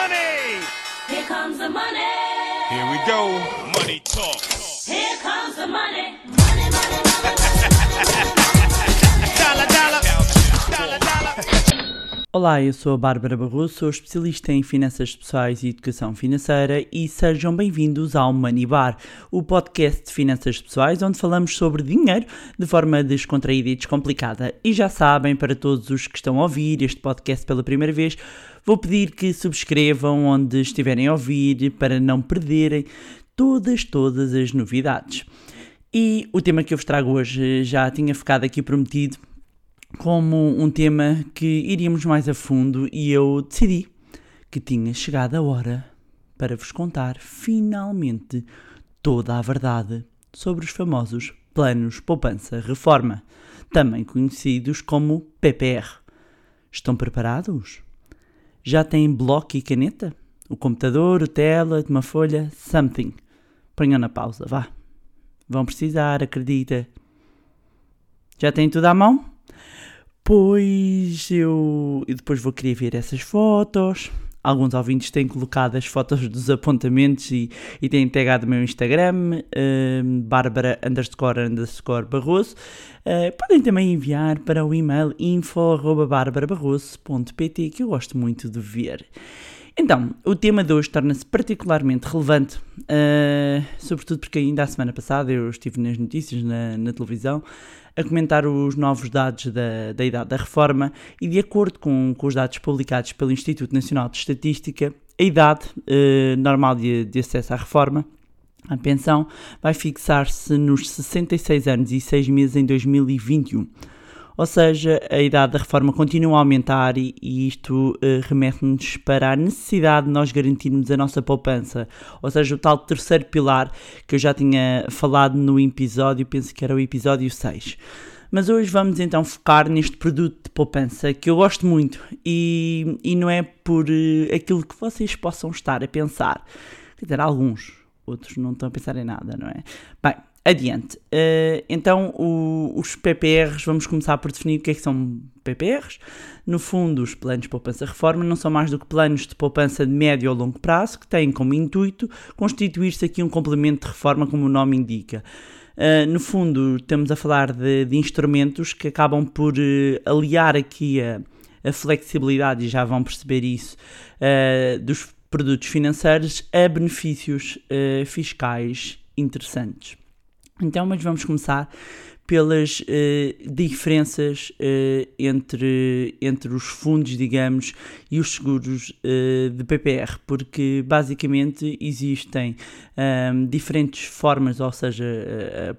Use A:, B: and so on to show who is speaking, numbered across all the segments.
A: money.
B: Here comes the money.
A: Here we go. Money talk.
B: Here comes the money. Money, money, money.
A: Dollar, dollar. Dollar, dollar.
C: Olá, eu sou a Bárbara Barroso, sou especialista em finanças pessoais e educação financeira e sejam bem-vindos ao Money Bar, o podcast de finanças pessoais onde falamos sobre dinheiro de forma descontraída e descomplicada. E já sabem, para todos os que estão a ouvir este podcast pela primeira vez, vou pedir que subscrevam onde estiverem a ouvir para não perderem todas, todas as novidades. E o tema que eu vos trago hoje já tinha ficado aqui prometido como um tema que iríamos mais a fundo e eu decidi que tinha chegado a hora para vos contar finalmente toda a verdade sobre os famosos planos poupança-reforma, também conhecidos como PPR. Estão preparados? Já têm bloco e caneta? O computador, o tela, uma folha, something. Ponham na pausa, vá. Vão precisar, acredita. Já têm tudo à mão? Pois eu, eu depois vou querer ver essas fotos. Alguns ouvintes têm colocado as fotos dos apontamentos e, e têm tagado o meu Instagram, um, Bárbara underscore underscore Barroso. Uh, podem também enviar para o e-mail info.barbarabarroso.pt que eu gosto muito de ver. Então, o tema de hoje torna-se particularmente relevante, uh, sobretudo porque ainda a semana passada eu estive nas notícias, na, na televisão, a comentar os novos dados da, da idade da reforma e, de acordo com, com os dados publicados pelo Instituto Nacional de Estatística, a idade uh, normal de, de acesso à reforma a pensão vai fixar-se nos 66 anos e 6 meses em 2021. Ou seja, a idade da reforma continua a aumentar e, e isto uh, remete-nos para a necessidade de nós garantirmos a nossa poupança. Ou seja, o tal terceiro pilar que eu já tinha falado no episódio, penso que era o episódio 6. Mas hoje vamos então focar neste produto de poupança que eu gosto muito e, e não é por uh, aquilo que vocês possam estar a pensar. Quer dizer, alguns, outros não estão a pensar em nada, não é? Bem, adiante. Uh, então, o, os PPRs, vamos começar por definir o que é que são PPRs. No fundo, os planos de poupança-reforma não são mais do que planos de poupança de médio ou longo prazo que têm como intuito constituir-se aqui um complemento de reforma, como o nome indica. Uh, no fundo, estamos a falar de, de instrumentos que acabam por uh, aliar aqui a, a, flexibilidade, e já vão perceber isso, dos produtos financeiros a benefícios fiscais interessantes. Então, mas vamos começar pelas uh, diferenças uh, entre, entre os fundos, digamos, e os seguros uh, de PPR, porque basicamente existem um, diferentes formas, ou seja,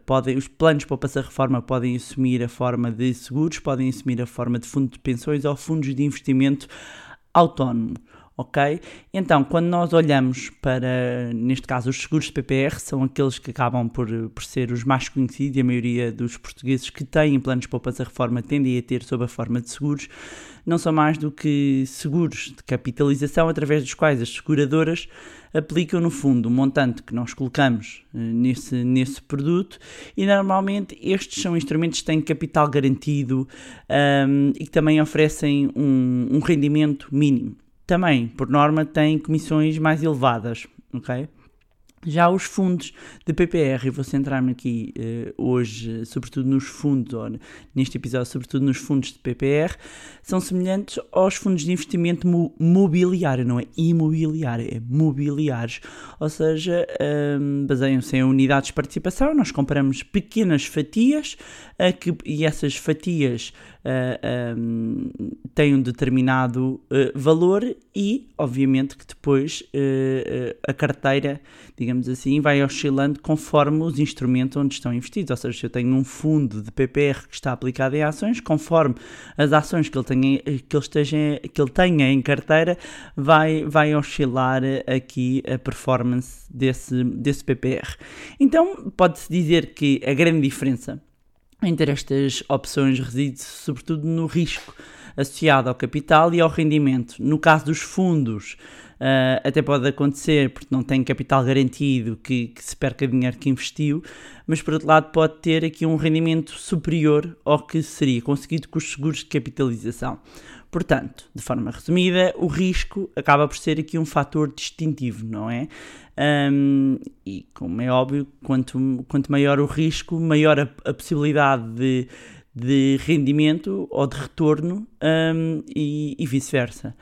C: podem, os planos para passar reforma podem assumir a forma de seguros, podem assumir a forma de fundo de pensões ou fundos de investimento autónomo ok? Então, quando nós olhamos para, neste caso, os seguros de PPR, são aqueles que acabam por, por ser os mais conhecidos e a maioria dos portugueses que têm planos de poupança-reforma tendem a ter sob a forma de seguros, não são mais do que seguros de capitalização através dos quais as seguradoras aplicam no fundo o montante que nós colocamos uh, nesse, nesse produto e normalmente estes são instrumentos que têm capital garantido um, e que também oferecem um, um rendimento mínimo também, por norma, têm comissões mais elevadas, ok? Já os fundos de PPR, eu vou centrar-me aqui uh, hoje, sobretudo nos fundos, ou neste episódio, sobretudo nos fundos de PPR, são semelhantes aos fundos de investimento mobiliário, não é imobiliário, é mobiliários. Ou seja, um, baseiam-se em unidades de participação, nós compramos pequenas fatias que, e essas fatias uh, um, têm um determinado uh, valor e, obviamente, que depois uh, a carteira, digamos assim, vai oscilando conforme os instrumentos onde estão investidos. Ou seja, se eu tenho um fundo de PPR que está aplicado em ações, conforme as ações que ele tenha, que ele esteja, que ele tenha em carteira, vai, vai oscilar aqui a performance desse, desse PPR. Então, pode-se dizer que a grande diferença entre estas opções reside sobretudo no risco associado ao capital e ao rendimento. No caso dos fundos, Uh, até pode acontecer porque não tem capital garantido que, que, se perca dinheiro que investiu, mas por outro lado pode ter aqui um rendimento superior ao que seria conseguido com os seguros de capitalização. Portanto, de forma resumida, o risco acaba por ser aqui um fator distintivo, não é? Um, e como é óbvio, quanto, quanto maior o risco, maior a, a possibilidade de, de rendimento ou de retorno um, e, e vice-versa.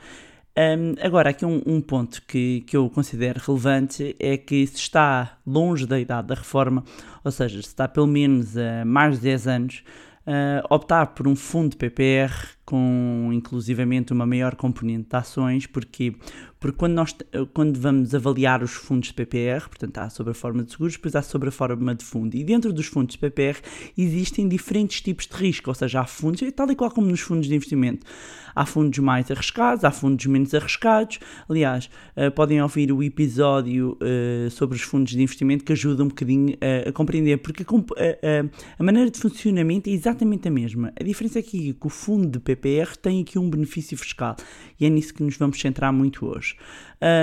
C: Um, agora, aqui um, um, ponto que, que eu considero relevante é que se está longe da idade da reforma, ou seja, se está pelo menos a mais de 10 anos, uh, optar por um fundo de PPR com inclusivamente uma maior componente de ações, porque, porque quando, nós, quando vamos avaliar os fundos de PPR, portanto há sobre a forma de seguros, depois há sobre a forma de fundo, e dentro dos fundos de PPR existem diferentes tipos de risco, ou seja, há fundos, tal e qual como nos fundos de investimento, há fundos mais arriscados, há fundos menos arriscados, aliás, uh, podem ouvir o episódio uh, sobre os fundos de investimento que ajuda um bocadinho uh, a compreender, porque a, a, maneira de funcionamento é exatamente a mesma, a diferença é que, o fundo de PPR tem aqui um benefício fiscal e é nisso que nos vamos centrar muito hoje.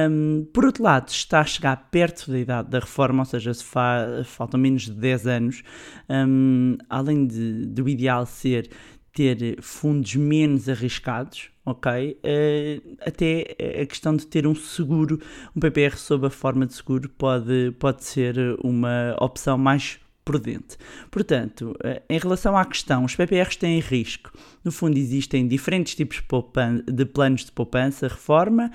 C: Um, por outro lado, está a chegar perto da idade da reforma, ou seja, se fa faltam menos de 10 anos, um, além de, do ideal ser ter fundos menos arriscados, ok? Uh, até a questão de ter um seguro, um PPR sob a forma de seguro, pode, pode ser uma opção mais prudente. Portanto, eh, em relação à questão, os PPRs têm risco. No fundo, existem diferentes tipos de planos de poupança, reforma,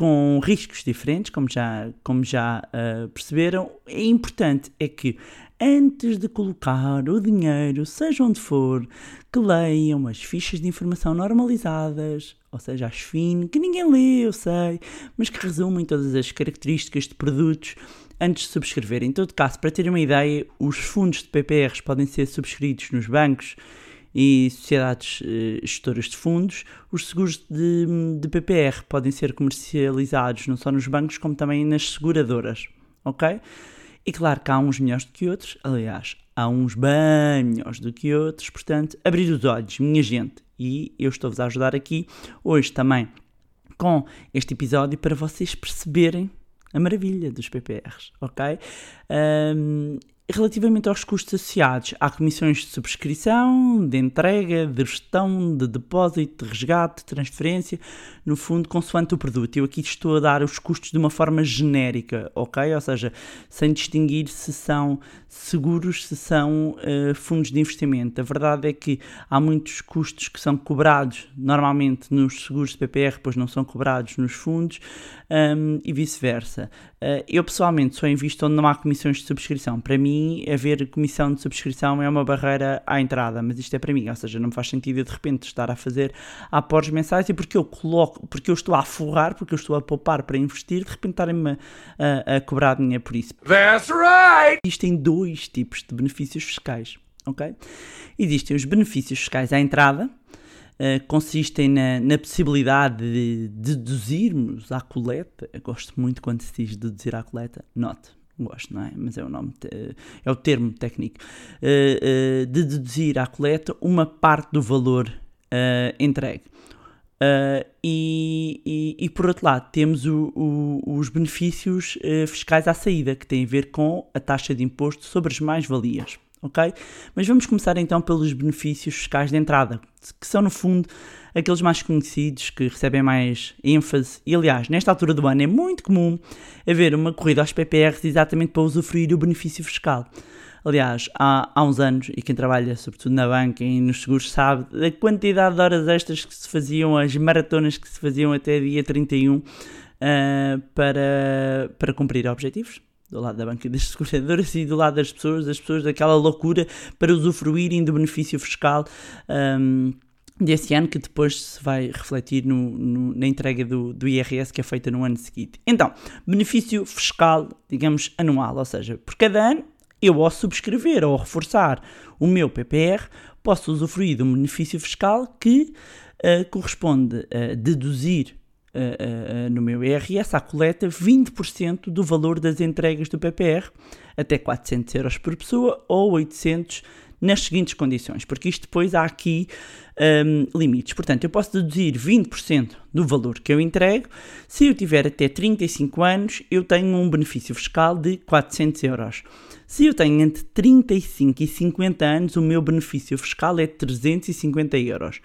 C: com riscos diferentes, como já, como já uh, perceberam. É importante é que antes de colocar o dinheiro, seja onde for, que leiam as fichas de informação normalizadas, ou seja, as FIN, que ninguém lê, eu sei, mas que resumem todas as características de produtos antes de subscrever. Em todo caso, para terem uma ideia, os fundos de PPRs podem ser subscritos nos bancos e sociedades eh, gestoras de fundos. Os seguros de, de PPR podem ser comercializados não só nos bancos, como também nas seguradoras, ok? E claro que há uns melhores do que outros, aliás, há uns bem melhores do que outros, portanto, abrir os olhos, minha gente, e eu estou-vos a ajudar aqui hoje também com este episódio para vocês perceberem a maravilha dos PPRs, ok? Um, Relativamente aos custos associados, há comissões de subscrição, de entrega, de gestão, de depósito, de resgate, de transferência, no fundo, consoante o produto. Eu aqui estou a dar os custos de uma forma genérica, ok? Ou seja, sem distinguir se são seguros, se são uh, fundos de investimento. A verdade é que há muitos custos que são cobrados normalmente nos seguros de PPR, pois não são cobrados nos fundos, um, e vice-versa. Uh, eu pessoalmente só invisto onde não há comissões de subscrição. Para mim, haver comissão de subscrição é uma barreira à entrada, mas isto é para mim, ou seja, não me faz sentido de repente estar a fazer aportes mensais e porque eu coloco, porque eu estou a forrar, porque eu estou a poupar para investir, de repente estarem-me a, a, cobrar dinheiro por isso.
A: That's right!
C: Existem dois tipos de benefícios fiscais, ok? Existem os benefícios fiscais à entrada, Uh, consistem na, na, possibilidade de deduzirmos à coleta. Eu gosto muito quando se diz deduzir à coleta. Note, gosto, não é? Mas é o nome, é o termo técnico, uh, uh, de deduzir à coleta uma parte do valor uh, entregue. E, e, e, por outro lado, temos o, o, os benefícios fiscais à saída, que têm a ver com a taxa de imposto sobre as mais-valias. Ok? Mas vamos começar então pelos benefícios fiscais de entrada, que são no fundo aqueles mais conhecidos, que recebem mais ênfase. E aliás, nesta altura do ano é muito comum haver uma corrida aos PPRs exatamente para usufruir o benefício fiscal. Aliás, há, há uns anos, e quem trabalha sobretudo na banca e nos seguros sabe da quantidade de horas extras que se faziam, as maratonas que se faziam até dia 31 uh, ah, para, para cumprir objetivos do lado da banca das seguradoras e do lado das pessoas, das pessoas daquela loucura para usufruírem do benefício fiscal. Um, desse ano que depois se vai refletir no, no, na entrega do, do IRS que é feita no ano seguinte. Então, benefício fiscal, digamos, anual, ou seja, por cada ano eu ao subscrever ou reforçar o meu PPR posso usufruir de um benefício fiscal que uh, corresponde a deduzir uh, uh, no meu IRS à coleta 20% do valor das entregas do PPR, até 400 euros por pessoa ou 800 nas seguintes condições, porque isto depois há aqui um, limites. Portanto, eu posso deduzir 20% do valor que eu entrego. Se eu tiver até 35 anos, eu tenho um benefício fiscal de 400 euros. Se eu tenho entre 35 e 50 anos, o meu benefício fiscal é 350 euros.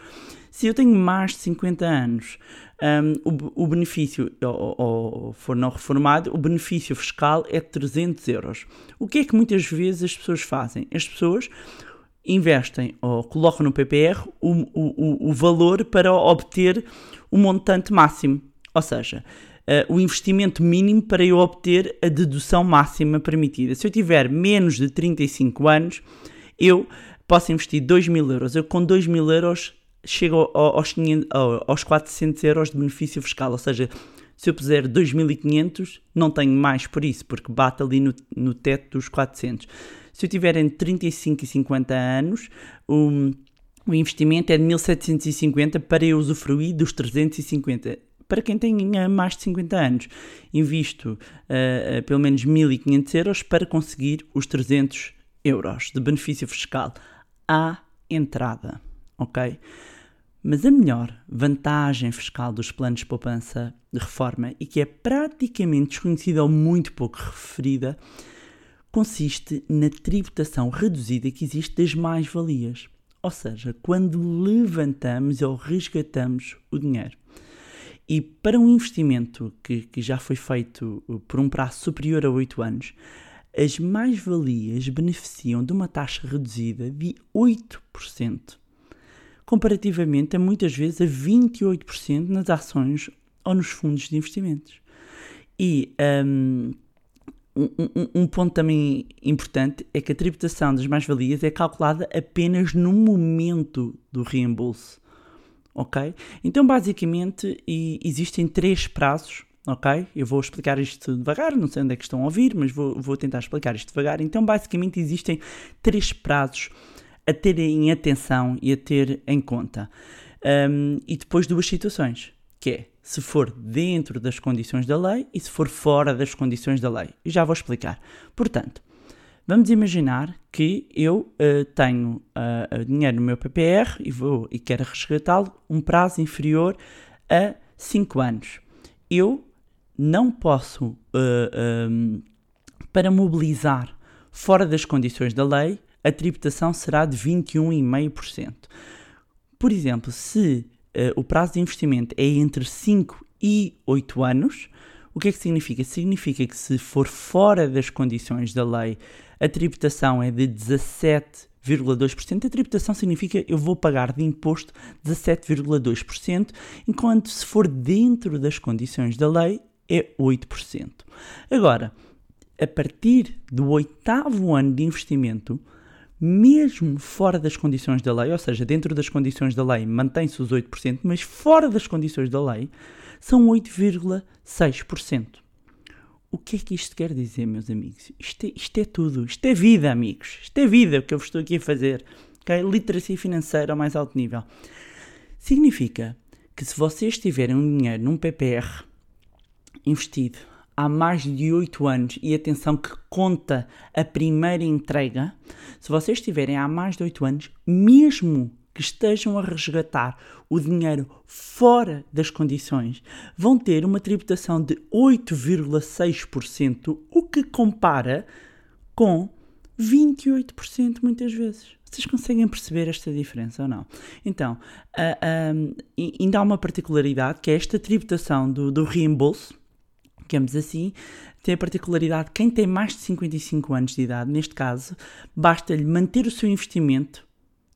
C: Se eu tenho mais de 50 anos, um, o, o, benefício, ou, ou, for não reformado, o benefício fiscal é 300 euros. O que é que muitas vezes as pessoas fazem? As pessoas investem ou colocam no PPR o, o, o valor para obter o montante máximo. Ou seja, uh, o investimento mínimo para eu obter a dedução máxima permitida. Se eu tiver menos de 35 anos, eu posso investir 2 mil euros. Eu com 2 mil euros chego aos, 500, aos 400 euros de benefício fiscal. Ou seja, se eu puser 2.500, não tenho mais por isso, porque bate ali no, no teto dos 400. Se eu tiver entre 35 e 50 anos, o, o investimento é de 1.750 para eu usufruir dos 350 para quem tenha mais de 50 anos. Invisto uh, pelo menos 1.500 euros para conseguir os 300 euros de benefício fiscal à entrada, ok? Mas a melhor vantagem fiscal dos planos de poupança de reforma e que é praticamente desconhecida ou muito pouco referida consiste na tributação reduzida que existe das mais-valias. Ou seja, quando levantamos ou resgatamos o dinheiro. E para um investimento que, que já foi feito por um prazo superior a 8 anos, as mais-valias beneficiam de uma taxa reduzida de 8%, comparativamente a muitas vezes a 28% nas ações ou nos fundos de investimentos. E um, um, um, ponto também importante é que a tributação das mais-valias é calculada apenas no momento do reembolso. Ok? Então, basicamente, existem três prazos. Ok? Eu vou explicar isto devagar, não sei onde é que estão a ouvir, mas vou, vou tentar explicar isto devagar. Então, basicamente, existem três prazos a ter em atenção e a ter em conta. Um, e depois duas situações, que é se for dentro das condições da lei e se for fora das condições da lei. E já vou explicar. Portanto, vamos imaginar que eu uh, tenho uh, dinheiro no meu PPR e, vou, e quero resgatá-lo um prazo inferior a 5 anos. Eu não posso, uh, um, para mobilizar fora das condições da lei, a tributação será de 21,5%. Por exemplo, se uh, o prazo de investimento é entre 5 e 8 anos, o que é que significa? Significa que se for fora das condições da lei, a tributação é de 17,2%. A tributação significa eu vou pagar de imposto 17,2%, enquanto se for dentro das condições da lei é 8%. Agora, a partir do oitavo ano de investimento, mesmo fora das condições da lei, ou seja, dentro das condições da lei mantém-se os 8%, mas fora das condições da lei são 8,6%. O que é que isto quer dizer, meus amigos? Isto é, isto é, tudo. Isto é vida, amigos. Isto é vida o que eu vos estou aqui a fazer. Okay? Literacia financeira ao mais alto nível. Significa que se vocês tiverem um dinheiro num PPR investido há mais de 8 anos e atenção que conta a primeira entrega, se vocês tiverem há mais de 8 anos, mesmo que estejam a resgatar o dinheiro fora das condições, vão ter uma tributação de 8,6%, o que compara com 28% muitas vezes. Vocês conseguem perceber esta diferença ou não? Então, uh, uh, ainda há uma particularidade que é esta tributação do, do reembolso digamos assim, tem a particularidade quem tem mais de 55 anos de idade, neste caso, basta-lhe manter o seu investimento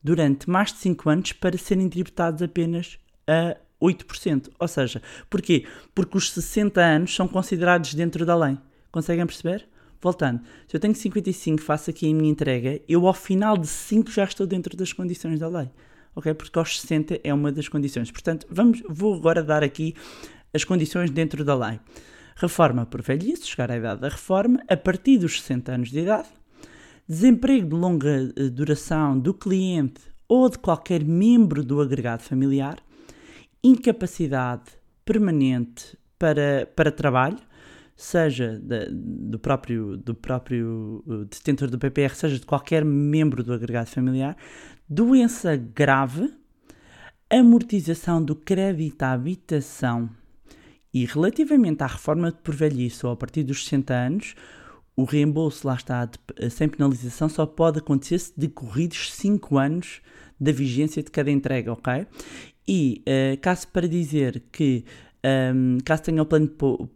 C: durante mais de 5 anos para serem tributados apenas a 8%. Ou seja, porquê? Porque os 60 anos são considerados dentro da lei. Conseguem perceber? Voltando, se eu tenho 55, faço aqui a minha entrega, eu ao final de 5 já estou dentro das condições da lei. Ok? Porque aos 60 é uma das condições. Portanto, vamos, vou agora dar aqui as condições dentro da lei reforma por velhice, chegar à idade da reforma, a partir dos 60 anos de idade, desemprego de longa eh, duração do cliente ou de qualquer membro do agregado familiar, incapacidade permanente para, para trabalho, seja da- do, próprio, do próprio uh, detentor do PPR, seja de qualquer membro do agregado familiar, doença grave, amortização do crédito à habitação e relativamente à reforma por velhice ou a partir dos 60 anos, o reembolso lá está sem penalização só pode acontecer se decorridos 5 anos da vigência de cada entrega, ok? E eh, caso para dizer que ehm, caso tenha o plano de pou-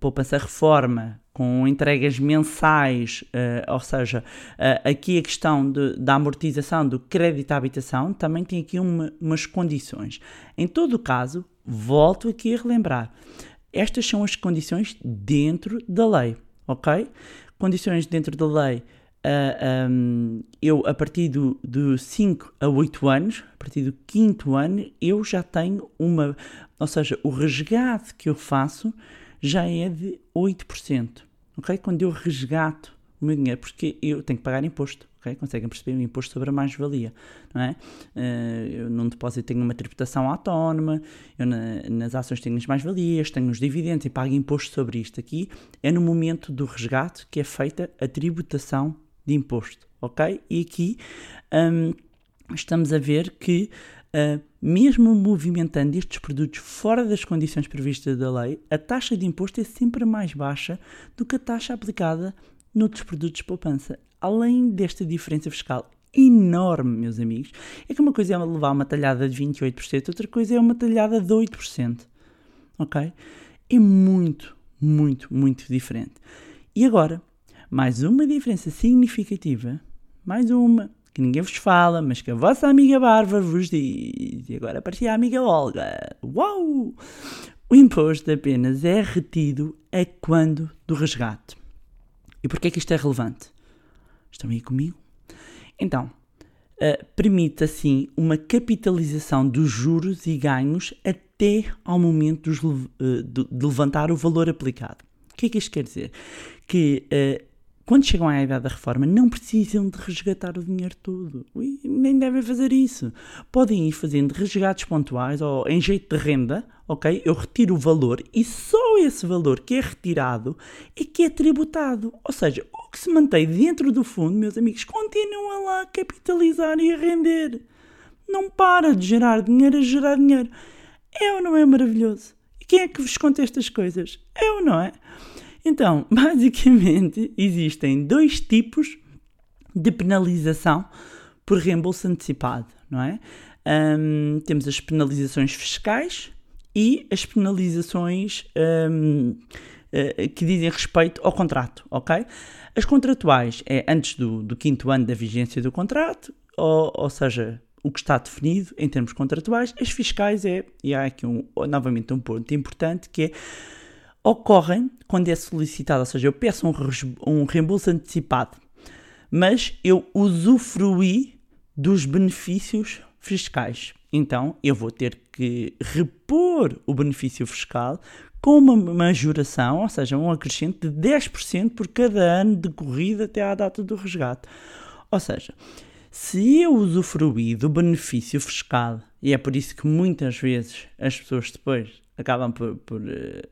C: poupança reforma com entregas mensais, eh, ou seja, eh, aqui a questão de- da amortização do crédito à habitação também tem aqui uma- umas condições. Em todo o caso, volto aqui a relembrar, estas são as condições dentro da lei, ok? Condições dentro da lei, ah, ahm, eu a partir do, do 5 a 8 anos, a partir do quinto ano, eu já tenho uma, ou seja, o resgate que eu faço já é de 8%, ok? Quando eu resgato o meu dinheiro, porque eu tenho que pagar imposto, ok? Conseguem perceber o imposto sobre a mais-valia, não é? Eh, eu num depósito tenho uma tributação autónoma, eu na- nas ações tenho as mais-valias, tenho os dividendos e pago imposto sobre isto. Aqui é no momento do resgate que é feita a tributação de imposto, ok? E aqui hum, estamos a ver que, ah, mesmo movimentando estes produtos fora das condições previstas da lei, a taxa de imposto é sempre mais baixa do que a taxa aplicada noutros produtos de poupança. Além desta diferença fiscal enorme, meus amigos, é que uma coisa é levar uma talhada de 28%, outra coisa é uma talhada de 8%. Ok? É muito, muito, muito diferente. E agora, mais uma diferença significativa, mais uma, que ninguém vos fala, mas que a vossa amiga Bárbara vos diz. E agora aparecia a amiga Olga. Uau! O imposto apenas é retido a quando do resgate. E porquê é que isto é relevante? Estão aí comigo? Então, eh, permite assim uma capitalização dos juros e ganhos até ao momento dos eh, de, levantar o valor aplicado. O que é que isto quer dizer? Que eh, quando chegam à idade da reforma não precisam de resgatar o dinheiro todo. Ui, nem devem fazer isso. Podem ir fazendo resgates pontuais ou em jeito de renda, ok? Eu retiro o valor e só esse valor que é retirado é que é tributado. Ou seja, o que se mantém dentro do fundo, meus amigos, continua lá a capitalizar e a render. Não para de gerar dinheiro a gerar dinheiro. É ou não é maravilhoso? E quem é que vos conta estas coisas? É ou não é? Então, basicamente, existem dois tipos de penalização por reembolso antecipado, não é? Hum, temos as penalizações fiscais e as penalizações hum, eh, que dizem respeito ao contrato, ok? As contratuais é antes do, do quinto ano da vigência do contrato, ou, ou seja, o que está definido em termos contratuais. As fiscais é, e há aqui um, novamente um ponto importante, que é ocorrem quando é solicitado, ou seja, eu peço um, um reembolso antecipado, mas eu usufruí dos benefícios fiscais. Então eu vou ter que repor o benefício fiscal com uma majoração, ou seja, um acrescente de 10% por cada ano decorrido até à data do resgate. Ou seja, se eu usufruí do benefício fiscal, e é por isso que muitas vezes as pessoas depois acabam por, por, eh,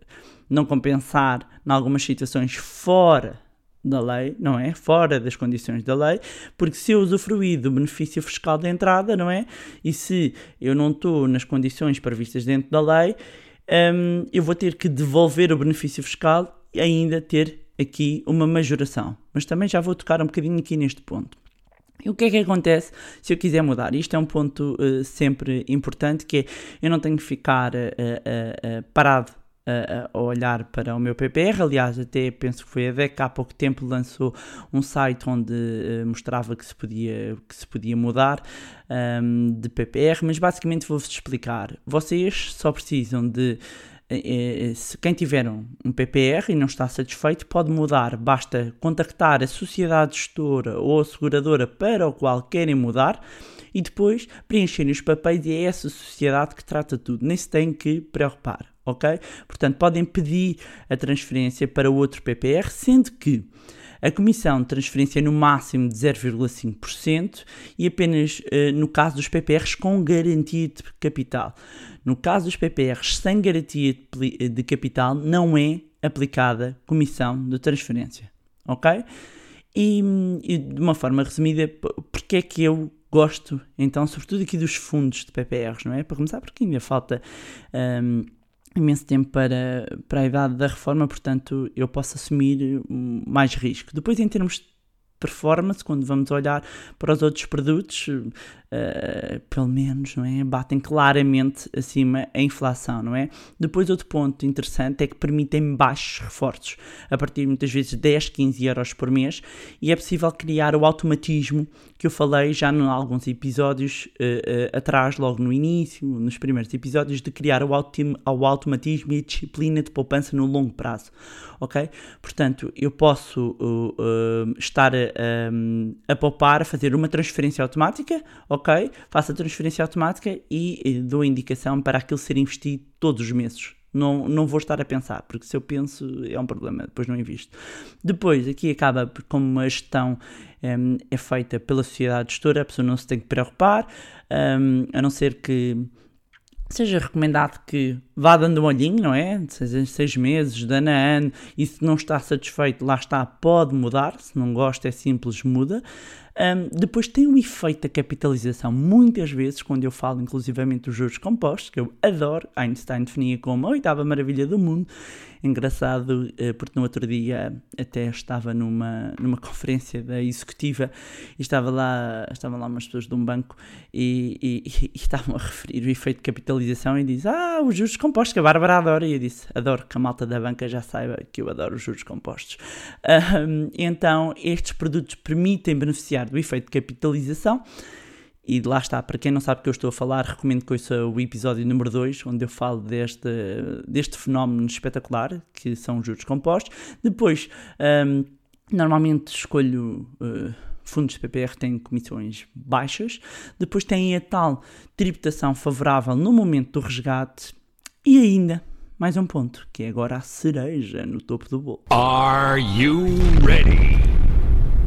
C: não compensar em algumas situações fora da lei, não é? Fora das condições da lei, porque se eu usufruir do benefício fiscal de entrada, não é? E se eu não estou nas condições previstas dentro da lei, hum, eu vou ter que devolver o benefício fiscal e ainda ter aqui uma majoração. Mas também já vou tocar um bocadinho aqui neste ponto. E o que é que acontece se eu quiser mudar? Isto é um ponto eh, sempre importante, que é eu não tenho que ficar eh, eh, parado a, a olhar para o meu PPR. Aliás, até penso que foi a DEC há pouco tempo lançou um site onde eh, mostrava que se podia, que se podia mudar ahm, de PPR, mas basicamente vou-vos explicar. Vocês só precisam de eh, eh, se quem tiver um, um PPR e não está satisfeito pode mudar, basta contactar a sociedade gestora ou a seguradora para o qual querem mudar e depois preencherem os papéis e é essa sociedade que trata tudo, nem se tem que preocupar, ok? Portanto, podem pedir a transferência para outro PPR, sendo que a comissão de transferência é no máximo de 0,5% e apenas eh, no caso dos PPRs com garantia de capital. No caso dos PPRs sem garantia de, pli- de capital, não é aplicada comissão de transferência, ok? E, e de uma forma resumida, porque é que eu gosto, então, sobretudo aqui dos fundos de PPRs, não é? Para começar, porque ainda falta um, imenso tempo para, para a idade da reforma, portanto, eu posso assumir mais risco. Depois, em termos performance, quando vamos olhar para os outros produtos, uh, pelo menos, não é? Batem claramente acima a inflação, não é? Depois, outro ponto interessante é que permitem baixos reforços, a partir muitas vezes de 10, 15 euros por mês, e é possível criar o automatismo que eu falei já em alguns episódios uh, uh, atrás, logo no início, nos primeiros episódios, de criar o, autom automatismo e a disciplina de poupança no longo prazo, ok? Portanto, eu posso estar a, a poupar, a fazer uma transferência automática, ok? Faço a transferência automática e, e dou a indicação para aquilo ser investido todos os meses. Não, não vou estar a pensar, porque se eu penso é um problema, depois não invisto. Depois, aqui acaba como a gestão um, é feita pela sociedade gestora, a pessoa não se tem que preocupar, um, a não ser que seja recomendado que vá dando um olhinho, não é? Seja seis meses, de ano a ano, e se não está satisfeito, lá está, pode mudar, se não gosta é simples, muda. Um, depois tem o efeito da capitalização, muitas vezes, quando eu falo inclusivamente dos juros compostos, que eu adoro, Einstein definia como a oitava maravilha do mundo, engraçado, eh, porque no outro dia até estava numa, numa conferência da executiva e estava lá, estavam lá umas pessoas de um banco e, e, e estavam a referir o efeito de capitalização e diz, ah, os juros compostos, que a Bárbara adora, e eu disse, adoro que a malta da banca já saiba que eu adoro os juros compostos. Um, então, estes produtos permitem beneficiar do efeito de capitalização. E lá está, para quem não sabe o que eu estou a falar, recomendo que ouça o episódio número 2, onde eu falo deste, deste fenómeno espetacular, que são os juros compostos. Depois, um, normalmente escolho uh, fundos de PPR têm comissões baixas. Depois tem a tal tributação favorável no momento do resgate. E ainda, mais um ponto, que é agora a cereja no topo do bolo.
A: Are you ready?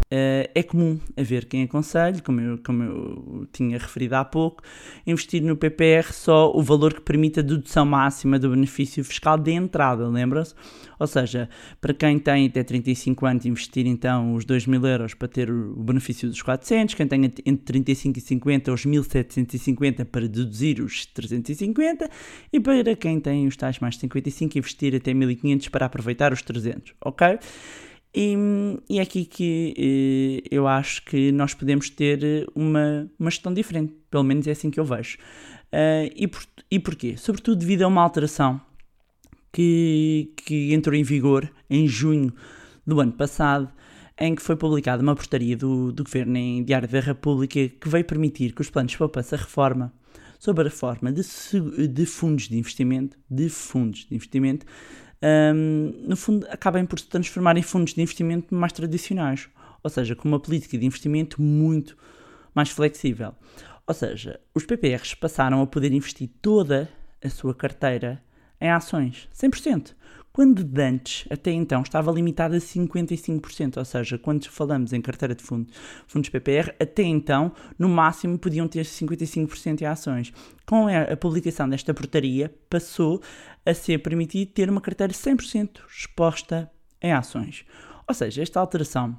C: Uh, é comum haver quem aconselhe, como eu, como eu tinha referido há pouco, investir no PPR só o valor que permite a dedução máxima do benefício fiscal de entrada, lembra-se? Ou seja, para quem tem até 35 anos, investir então os 2 mil euros para ter o benefício dos 400, quem tem entre 35 e 50 os 1750 para deduzir os 350 e para quem tem os tais mais 55 investir até 1500 para aproveitar os 300, ok? E, e é aqui que eh, eu acho que nós podemos ter uma, uma gestão diferente, pelo menos é assim que eu vejo. Uh, e, por, e porquê? Sobretudo devido a uma alteração que, que entrou em vigor em junho do ano passado, em que foi publicada uma portaria do, do Governo em Diário da República que veio permitir que os planos de poupança reforma sobre a reforma de, de fundos de investimento, de fundos de investimento, um, no fundo, acabem por se transformar em fundos de investimento mais tradicionais, ou seja, com uma política de investimento muito mais flexível. Ou seja, os PPRs passaram a poder investir toda a sua carteira em ações, 100% quando antes, até então, estava limitado a 55%, ou seja, quando falamos em carteira de fundos, fundos PPR, até então, no máximo, podiam ter 55% em ações. Com a publicação desta portaria, passou a ser permitido ter uma carteira 100% exposta em ações. Ou seja, esta alteração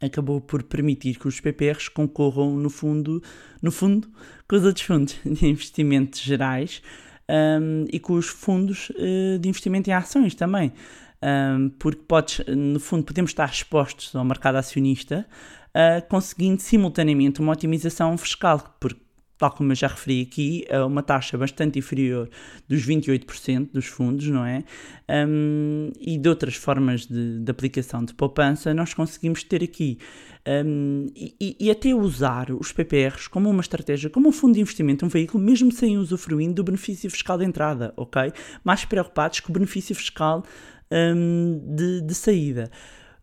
C: acabou por permitir que os PPRs concorram no fundo, no fundo com os outros fundos de investimentos gerais um, e com os fundos uh, de investimento em ações também. Um, porque podes, no fundo, podemos estar expostos ao mercado acionista, uh, conseguindo simultaneamente uma otimização fiscal, porque tal como eu já referi aqui, a uma taxa bastante inferior dos 28% dos fundos, não é? Um, e de outras formas de, de, aplicação de poupança, nós conseguimos ter aqui um, e, e, até usar os PPRs como uma estratégia, como um fundo de investimento, um veículo, mesmo sem usufruindo do benefício fiscal de entrada, ok? Mais preocupados com o benefício fiscal um, de, de saída.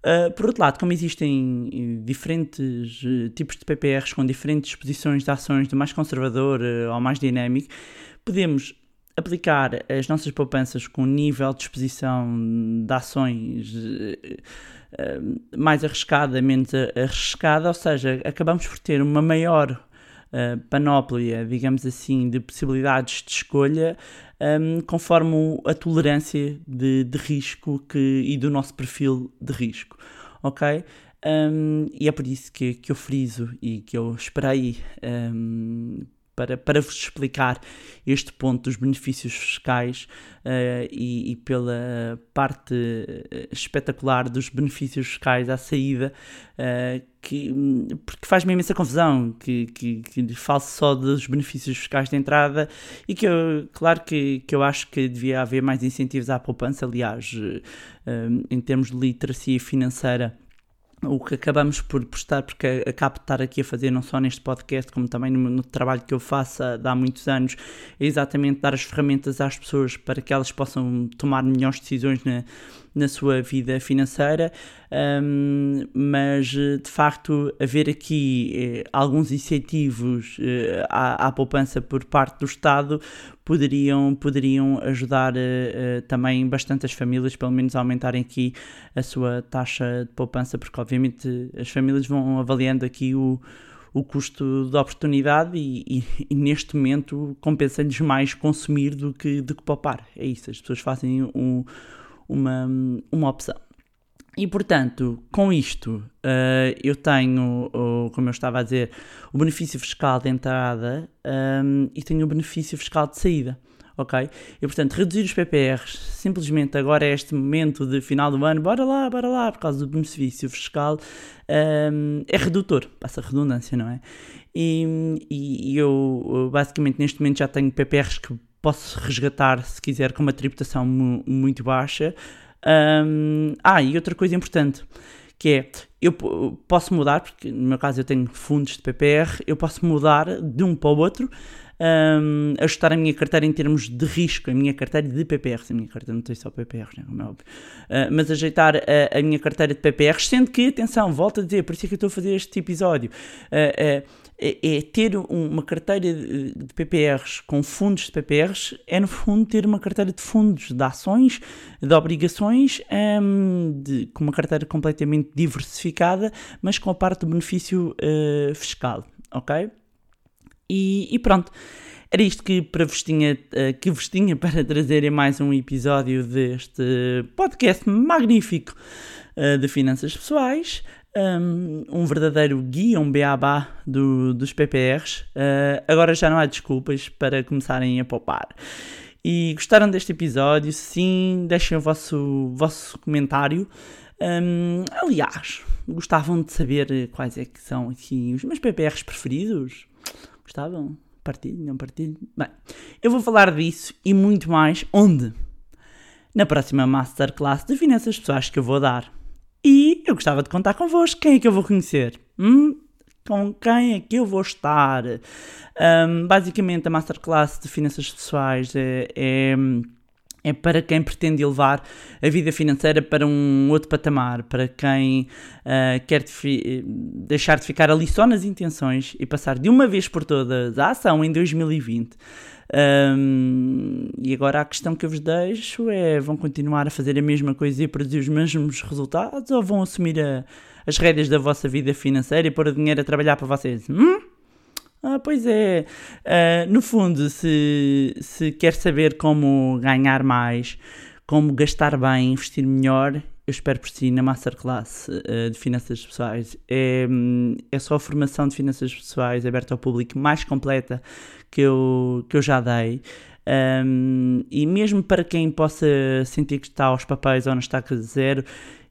C: Uh, por outro lado, como existem eh, diferentes uh, tipos de PPRs com diferentes exposições de ações do mais conservador uh, ao mais dinâmico, podemos aplicar as nossas poupanças com nível de exposição de ações mais arriscada, menos arriscada, ou seja, acabamos por ter uma maior panóplia, digamos assim, de possibilidades de escolha um, conforme o- a tolerância de, de risco que, e do nosso perfil de risco, ok? Um, e é por isso que, que eu friso e que eu esperei um, para, para vos explicar este ponto dos benefícios fiscais eh, e, e pela parte eh, espetacular dos benefícios fiscais à saída, eh, que, porque faz-me imensa confusão que, que, que falo só dos benefícios fiscais de entrada e que eu, claro que, que eu acho que devia haver mais incentivos à poupança, aliás, hum, em termos de literacia financeira o que acabamos por postar, porque acabo de estar aqui a fazer não só neste podcast, como também no, no trabalho que eu faço há, há muitos anos, é exatamente dar as ferramentas às pessoas para que elas possam tomar melhores decisões na, na sua vida financeira, hum, mas de facto haver aqui eh, alguns incentivos eh, à, à poupança por parte do Estado poderiam, poderiam ajudar eh, eh, também bastante as famílias, pelo menos aumentarem aqui a sua taxa de poupança, porque obviamente as famílias vão avaliando aqui o, o custo da oportunidade e, e- e neste momento compensa-lhes mais consumir do que, do que poupar. É isso, as pessoas fazem um- uma, uma opção. E portanto, com isto, eh, eu tenho, como eu estava a dizer, o benefício fiscal de entrada ehm, e tenho o benefício fiscal de saída. Ok? E portanto, reduzir os PPRs simplesmente agora é este momento de final do ano, bora lá, bora lá, por causa do benefício fiscal, ehm, é redutor, passa redundância, não é? E, e- eu, basicamente neste momento já tenho PPRs que posso resgatar se quiser com uma tributação mu- muito baixa. Ahm, ah, e outra coisa importante que é eu po- posso mudar, porque no meu caso eu tenho fundos de PPR, eu posso mudar de um para o outro, ahm, ajustar a minha carteira em termos de risco, a minha carteira de PPRs, a minha carteira não tem só PPRs, né, como é óbvio, Ah, mas ajeitar a, a minha carteira de PPRs, sendo que, atenção, volto a dizer, por isso é que eu estou a fazer este episódio, ah, ah, é, é ter um- uma carteira de PPRs com fundos de PPRs, é no fundo ter uma carteira de fundos de ações, de obrigações, hum, de- com uma carteira completamente diversificada, mas com a parte do benefício eh, fiscal, ok? E, e pronto, era isto que, para vos tinha, eh, que vos tinha para trazer em mais um episódio deste podcast magnífico eh, de finanças pessoais. Um, um verdadeiro guia, um beabá do, dos PPRs. Eh, agora já não há desculpas para começarem a poupar. E gostaram deste episódio? Sim, deixem o vosso, vosso comentário. Um, aliás, gostavam de saber quais é que são aqui os meus PPRs preferidos? Gostavam? Partilho, não partilho? Bem, eu vou falar disso e muito mais onde? Na próxima Masterclass de Finanças Pessoais que eu vou dar. E eu gostava de contar convosco. Quem é que eu vou conhecer? Hum? Com quem é que eu vou estar? Um, basicamente, a Masterclass de Finanças Pessoais é, é, é para quem pretende elevar a vida financeira para um outro patamar, para quem ah, quer de fi- deixar de ficar ali só nas intenções e passar de uma vez por todas à ação em 2020. Um, e agora a questão que eu vos deixo é: vão continuar a fazer a mesma coisa e produzir os mesmos resultados ou vão assumir a- as rédeas da vossa vida financeira e pôr o dinheiro a trabalhar para vocês? Hum? Ah, pois é. Ah, no fundo, se, se quer saber como ganhar mais, como gastar bem, investir melhor, eu espero por si na Masterclass ah, de Finanças Pessoais. É, hum, é só a formação de finanças pessoais aberta ao público mais completa que eu, que eu já dei. Um, e mesmo para quem possa sentir que está aos papéis ou na estaca zero,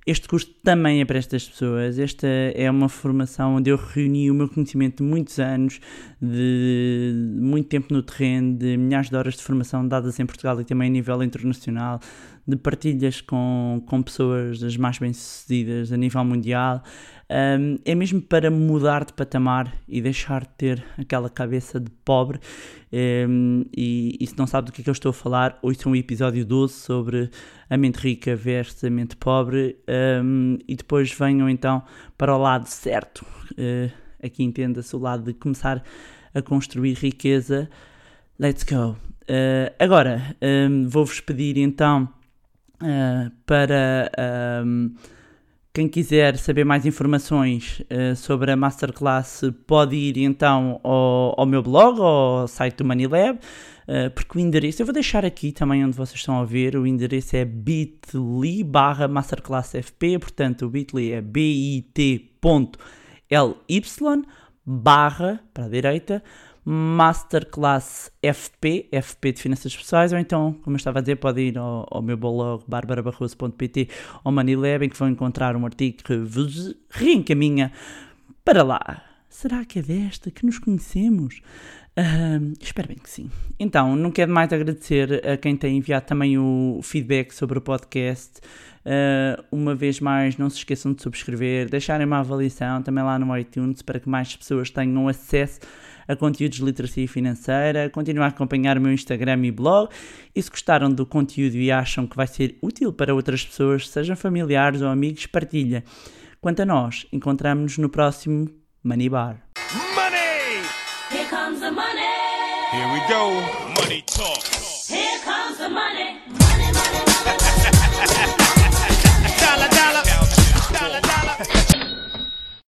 C: este curso também é para estas pessoas. Esta é uma formação onde eu reuni o meu conhecimento de muitos anos, de muito tempo no terreno, de milhares de horas de formação dadas em Portugal e também a nível internacional, de partilhas com, com pessoas das mais bem-sucedidas a nível mundial. Um, é mesmo para mudar de patamar e deixar de ter aquela cabeça de pobre. Um, e, e se não sabe do que é que eu estou a falar, ouça um episódio 12 sobre a mente rica versus a mente pobre um, e depois venham então para o lado certo. Uh, aqui entenda-se o lado de começar a construir riqueza. Let's go. Uh, agora, um, vou-vos pedir então uh, para, um, Quem quiser saber mais informações uh, sobre a Masterclass pode ir então ao, ao meu blog, ao site do Manilab, uh, porque o endereço, eu vou deixar aqui também onde vocês estão a ver, o endereço é bit.ly barra masterclassfp, portanto o bit.ly é bit.ly barra, para a direita, Masterclass FP, FP de Finanças Pessoais, ou então, como eu estava a dizer, pode ir ao, ao meu blog barbarabarroso.pt ou Manilab, em que vão encontrar um artigo que vos reencaminha para lá. Será que é desta que nos conhecemos? Uh, espero bem que sim. Então, não quero mais agradecer a quem tem enviado também o feedback sobre o podcast. Uh, uma vez mais, não se esqueçam de subscrever, deixarem uma avaliação também lá no iTunes para que mais pessoas tenham acesso a conteúdos de literacia financeira, continuar a acompanhar o meu Instagram e blog. E se gostaram do conteúdo e acham que vai ser útil para outras pessoas, sejam familiares ou amigos, partilha. Quanto a nós, encontramos-nos no próximo Money Bar.
A: Money!
B: Here comes the money.
A: Here we go. Money talk.